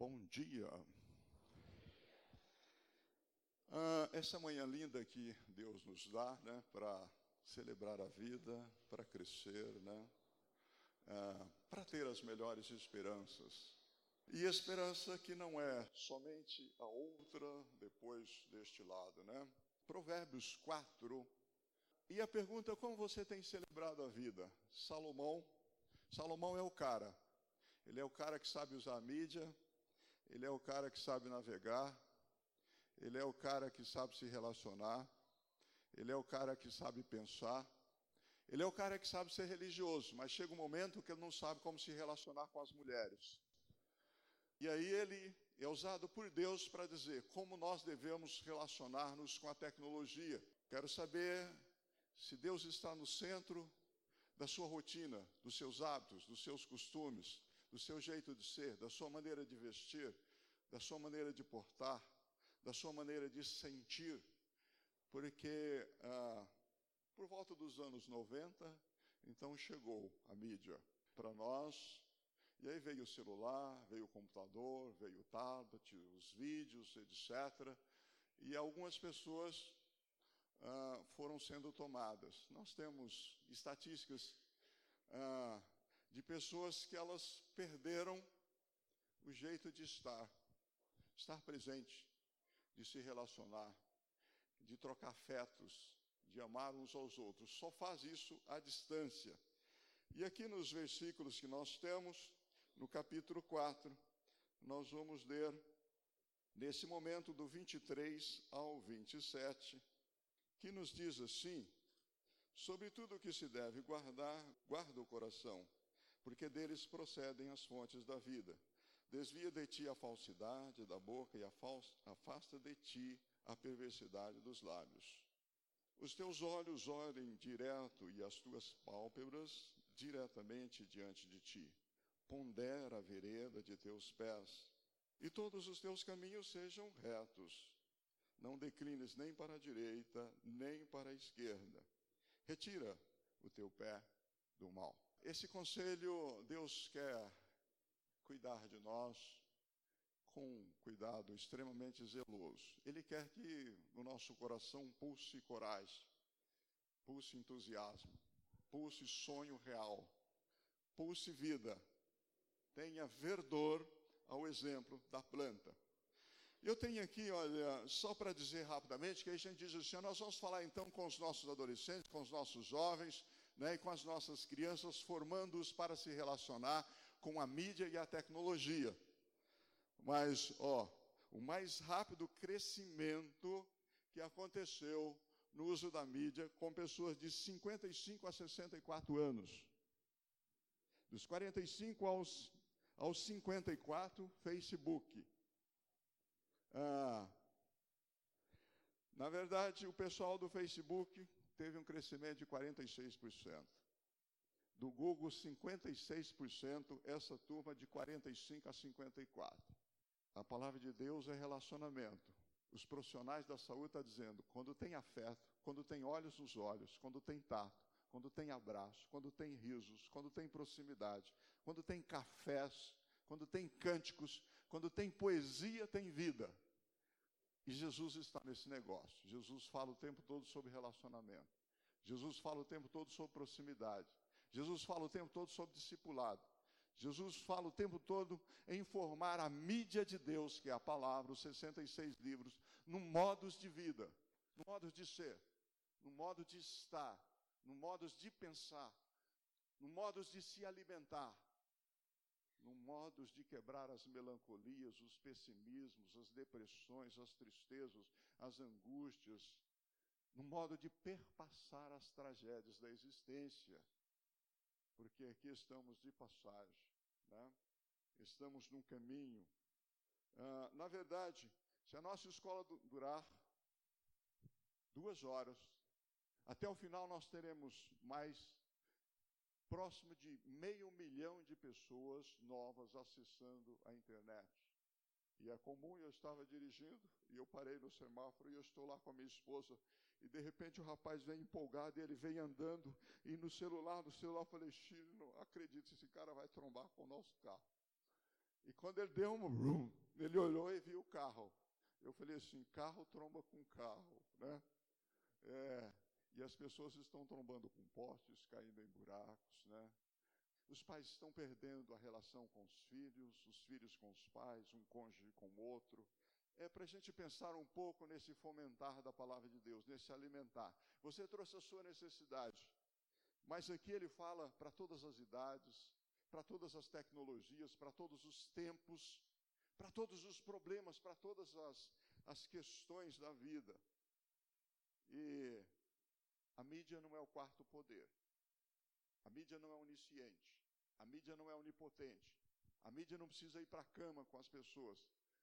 Bom dia. Ah, essa manhã linda que Deus nos dá, né, para celebrar a vida, para crescer, né, ah, para ter as melhores esperanças. E esperança que não é somente a outra depois deste lado, né? Provérbios 4. E a pergunta: como você tem celebrado a vida? Salomão. Salomão é o cara. Ele é o cara que sabe usar a mídia, ele é o cara que sabe navegar, ele é o cara que sabe se relacionar, ele é o cara que sabe pensar, ele é o cara que sabe ser religioso, mas chega um momento que ele não sabe como se relacionar com as mulheres. E aí ele é usado por Deus para dizer como nós devemos relacionar-nos com a tecnologia. Quero saber se Deus está no centro da sua rotina, dos seus hábitos, dos seus costumes, do seu jeito de ser, da sua maneira de vestir, da sua maneira de portar, da sua maneira de sentir, porque ah, por volta dos anos 90, então chegou a mídia para nós, e aí veio o celular, veio o computador, veio o tablet, os vídeos, etc. E algumas pessoas ah, foram sendo tomadas. Nós temos estatísticas ah, de pessoas que elas perderam o jeito de estar, estar presente, de se relacionar, de trocar afetos, de amar uns aos outros. Só faz isso à distância. E aqui nos versículos que nós temos, no capítulo 4, nós vamos ler, nesse momento do 23 ao 27, que nos diz assim: Sobre tudo o que se deve guardar, guarda o coração porque deles procedem as fontes da vida. Desvia de ti a falsidade da boca e afasta de ti a perversidade dos lábios. Os teus olhos olhem direto e as tuas pálpebras diretamente diante de ti. Pondera a vereda de teus pés, e todos os teus caminhos sejam retos. Não declines nem para a direita, nem para a esquerda. Retira o teu pé do mal. Esse conselho, Deus quer cuidar de nós com cuidado extremamente zeloso. Ele quer que no nosso coração pulse coragem, pulse entusiasmo, pulse sonho real, pulse vida, tenha verdor ao exemplo da planta. Eu tenho aqui, olha, só para dizer rapidamente, que a gente diz assim, nós vamos falar então com os nossos adolescentes, com os nossos jovens, né, e com as nossas crianças, formando-os para se relacionar com a mídia e a tecnologia. Mas, ó, o mais rápido crescimento que aconteceu no uso da mídia com pessoas de 55 a 64 anos. Dos 45 aos, aos 54, Facebook. Ah, na verdade, o pessoal do Facebook teve um crescimento de 46%. Do Google, 56%, essa turma de 45 a 54. A palavra de Deus é relacionamento. Os profissionais da saúde estão dizendo: quando tem afeto, quando tem olhos nos olhos, quando tem tato, quando tem abraço, quando tem risos, quando tem proximidade, quando tem cafés, quando tem cânticos, quando tem poesia, tem vida. E Jesus está nesse negócio. Jesus fala o tempo todo sobre relacionamento. Jesus fala o tempo todo sobre proximidade. Jesus fala o tempo todo sobre discipulado. Jesus fala o tempo todo em formar a mídia de Deus, que é a palavra, os 66 livros, no modos de vida, no modo de ser, no modo de estar, no modos de pensar, no modos de se alimentar no modos de quebrar as melancolias, os pessimismos, as depressões, as tristezas, as angústias, no modo de perpassar as tragédias da existência, porque aqui estamos de passagem, né? estamos num caminho. Ah, na verdade, se a nossa escola durar duas horas, até o final nós teremos mais próximo de meio milhão de pessoas novas acessando a internet. E é comum, eu estava dirigindo, e eu parei no semáforo, e eu estou lá com a minha esposa, e de repente o rapaz vem empolgado, e ele vem andando, e no celular, no celular, eu falei, Chile, não acredito, esse cara vai trombar com o nosso carro. E quando ele deu um brum, ele olhou e viu o carro. Eu falei assim: carro tromba com carro, né? É, e as pessoas estão trombando com postes, caindo em buracos, né? Os pais estão perdendo a relação com os filhos, os filhos com os pais, um cônjuge com o outro. É para a gente pensar um pouco nesse fomentar da palavra de Deus, nesse alimentar. Você trouxe a sua necessidade, mas aqui ele fala para todas as idades, para todas as tecnologias, para todos os tempos, para todos os problemas, para todas as, as questões da vida. E mídia não é o quarto poder. A mídia não é onisciente. A mídia não é onipotente. A mídia não precisa ir para a cama com as pessoas.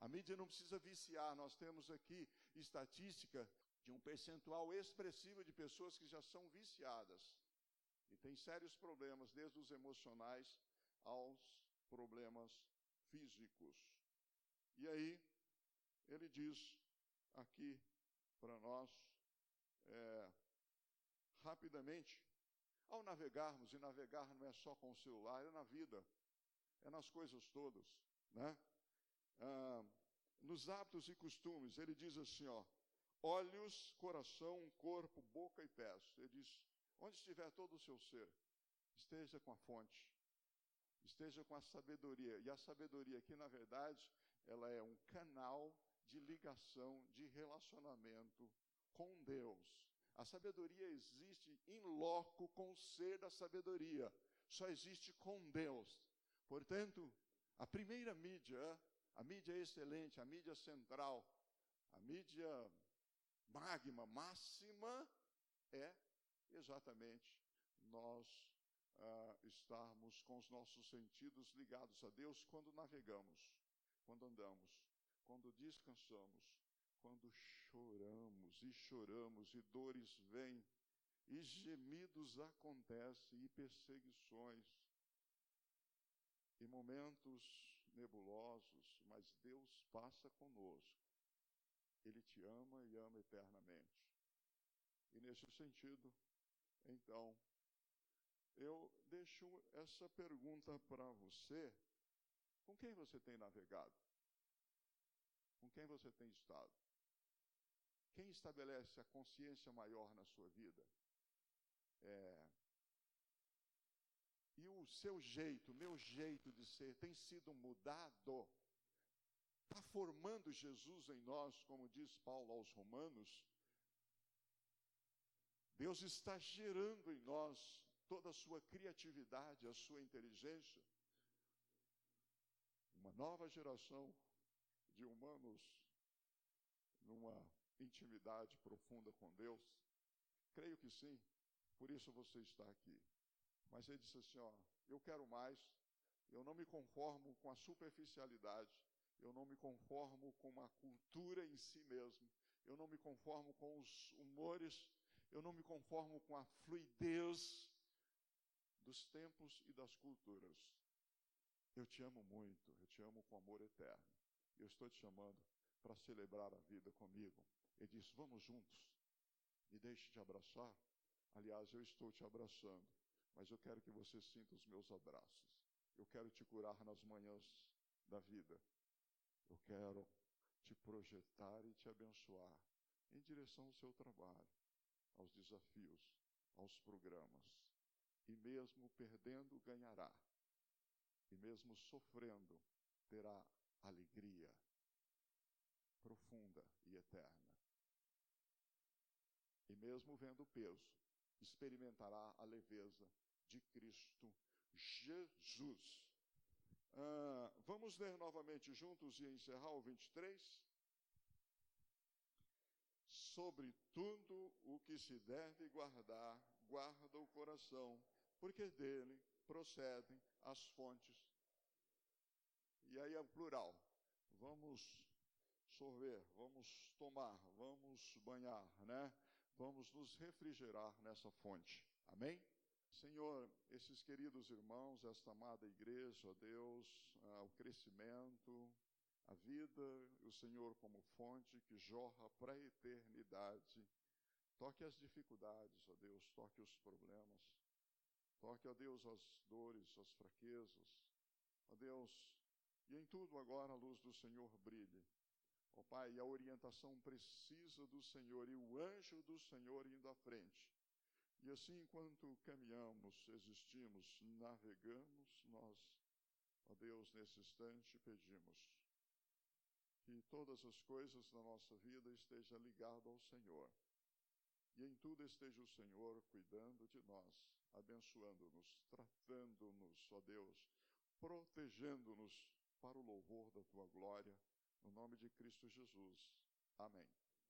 A mídia não precisa viciar. Nós temos aqui estatística de um percentual expressivo de pessoas que já são viciadas e têm sérios problemas, desde os emocionais aos problemas físicos. E aí, ele diz aqui para nós, é, rapidamente, ao navegarmos, e navegar não é só com o celular, é na vida, é nas coisas todas, né? Ah, nos hábitos e costumes, ele diz assim, ó, olhos, coração, corpo, boca e pés. Ele diz, onde estiver todo o seu ser, esteja com a fonte, esteja com a sabedoria. E a sabedoria aqui, na verdade, ela é um canal de ligação, de relacionamento com Deus. A sabedoria existe em loco com o ser da sabedoria. Só existe com Deus. Portanto, a primeira mídia, a mídia excelente, a mídia central, a mídia magma, máxima, é exatamente nós ah, estarmos com os nossos sentidos ligados a Deus quando navegamos, quando andamos, quando descansamos, quando choramos e choramos e dores vêm e gemidos acontecem e perseguições e momentos nebulosos, mas Deus passa conosco. Ele te ama e ama eternamente. E nesse sentido, então, eu deixo essa pergunta para você: com quem você tem navegado? Com quem você tem estado? Quem estabelece a consciência maior na sua vida? É, e o seu jeito, meu jeito de ser, tem sido mudado? Está formando Jesus em nós, como diz Paulo aos Romanos? Deus está gerando em nós toda a sua criatividade, a sua inteligência. Uma nova geração de humanos numa intimidade profunda com Deus? Creio que sim, por isso você está aqui. Mas ele disse assim: ó, eu quero mais, eu não me conformo com a superficialidade, eu não me conformo com uma cultura em si mesmo, eu não me conformo com os humores, eu não me conformo com a fluidez dos tempos e das culturas. Eu te amo muito, eu te amo com amor eterno. Eu estou te chamando para celebrar a vida comigo. Ele disse: Vamos juntos, me deixe te abraçar. Aliás, eu estou te abraçando, mas eu quero que você sinta os meus abraços. Eu quero te curar nas manhãs da vida. Eu quero te projetar e te abençoar em direção ao seu trabalho, aos desafios, aos programas. E mesmo perdendo, ganhará. E mesmo sofrendo, terá alegria profunda e eterna e mesmo vendo o peso, experimentará a leveza de Cristo Jesus. Ah, vamos ler novamente juntos e encerrar o 23? Sobre tudo o que se deve guardar, guarda o coração, porque dele procedem as fontes. E aí é plural. Vamos sorver, vamos tomar, vamos banhar, né? Vamos nos refrigerar nessa fonte. Amém? Senhor, esses queridos irmãos, esta amada igreja, ó Deus, ah, o crescimento, a vida, o Senhor como fonte que jorra para a eternidade. Toque as dificuldades, ó Deus, toque os problemas. Toque, ó Deus, as dores, as fraquezas. Ó Deus, E em tudo agora a luz do Senhor brilhe. Ó Pai, e a orientação precisa do Senhor e o anjo do Senhor indo à frente. E assim, enquanto caminhamos, existimos, navegamos, nós, ó Deus, nesse instante pedimos que todas as coisas da nossa vida estejam ligadas ao Senhor. E em tudo esteja o Senhor cuidando de nós, abençoando-nos, tratando-nos, ó Deus, protegendo-nos para o louvor da tua glória, no nome de Cristo Jesus. Amém.